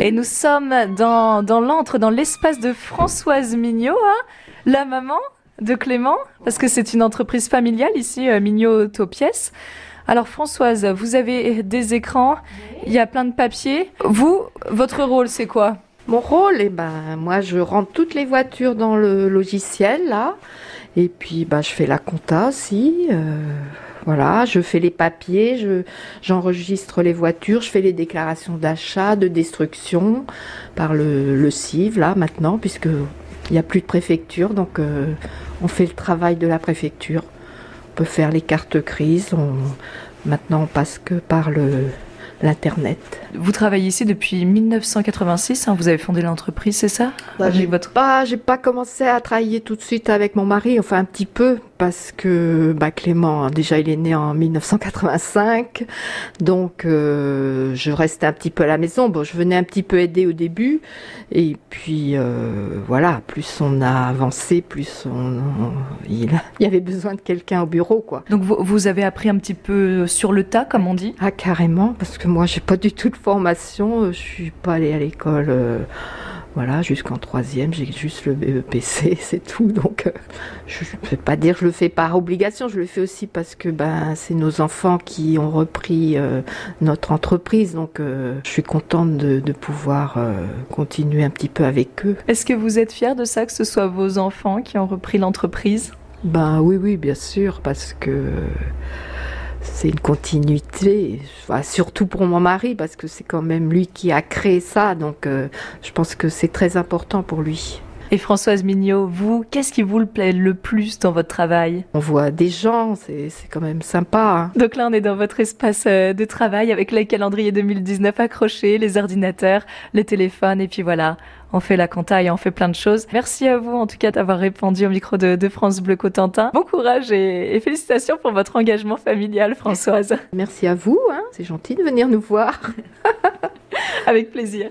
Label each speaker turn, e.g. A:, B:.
A: Et nous sommes dans, dans l'antre, dans l'espace de Françoise Mignot, hein, la maman de Clément, parce que c'est une entreprise familiale ici, euh, Mignot Autopièces. Alors Françoise, vous avez des écrans, il y a plein de papiers. Vous, votre rôle, c'est quoi?
B: Mon rôle, eh ben, moi, je rentre toutes les voitures dans le logiciel, là. Et puis, bah, je fais la compta aussi. euh, voilà, je fais les papiers, je, j'enregistre les voitures, je fais les déclarations d'achat, de destruction par le, CIV, là, maintenant, puisque il n'y a plus de préfecture, donc euh, on fait le travail de la préfecture. On peut faire les cartes crises, maintenant on passe que par le, l'internet.
A: Vous travaillez ici depuis 1986, hein, vous avez fondé l'entreprise, c'est ça?
B: Bah, j'ai
A: votre...
B: pas, j'ai pas commencé à travailler tout de suite avec mon mari, enfin un petit peu, parce que bah, Clément, déjà il est né en 1985, donc euh, je restais un petit peu à la maison. Bon, je venais un petit peu aider au début, et puis euh, voilà, plus on a avancé, plus on, on- il, il y avait besoin de quelqu'un au bureau, quoi.
A: Donc vous, vous avez appris un petit peu sur le tas, comme on dit?
B: Ah carrément, parce que moi j'ai pas du tout de formation, euh, je suis pas allée à l'école, euh, voilà, jusqu'en troisième, j'ai juste le BEPC, c'est tout. Donc euh, je ne vais pas dire que je le fais par obligation, je le fais aussi parce que ben c'est nos enfants qui ont repris euh, notre entreprise, donc euh, je suis contente de, de pouvoir continuer un petit peu avec eux.
A: Est-ce que vous êtes fier de ça, que ce soit vos enfants qui ont repris l'entreprise?
B: Ben oui, oui, bien sûr, parce que c'est une continuité, surtout pour mon mari, parce que c'est quand même lui qui a créé ça, donc euh, je pense que c'est très important pour lui.
A: Et Françoise Mignot, vous, qu'est-ce qui vous plaît le plus dans votre travail?
B: On voit des gens, c'est quand même sympa. hein.
A: Donc là, on est dans votre espace euh, de travail avec les calendriers 2019 accrochés, les ordinateurs, les téléphones, et puis voilà, on fait la compta et on fait plein de choses. Merci à vous, en tout cas, d'avoir répondu au micro de, de France Bleu Cotentin. Bon courage et, et félicitations pour votre engagement familial, Françoise.
B: Merci à vous, hein, c'est gentil de venir nous voir.
A: avec plaisir.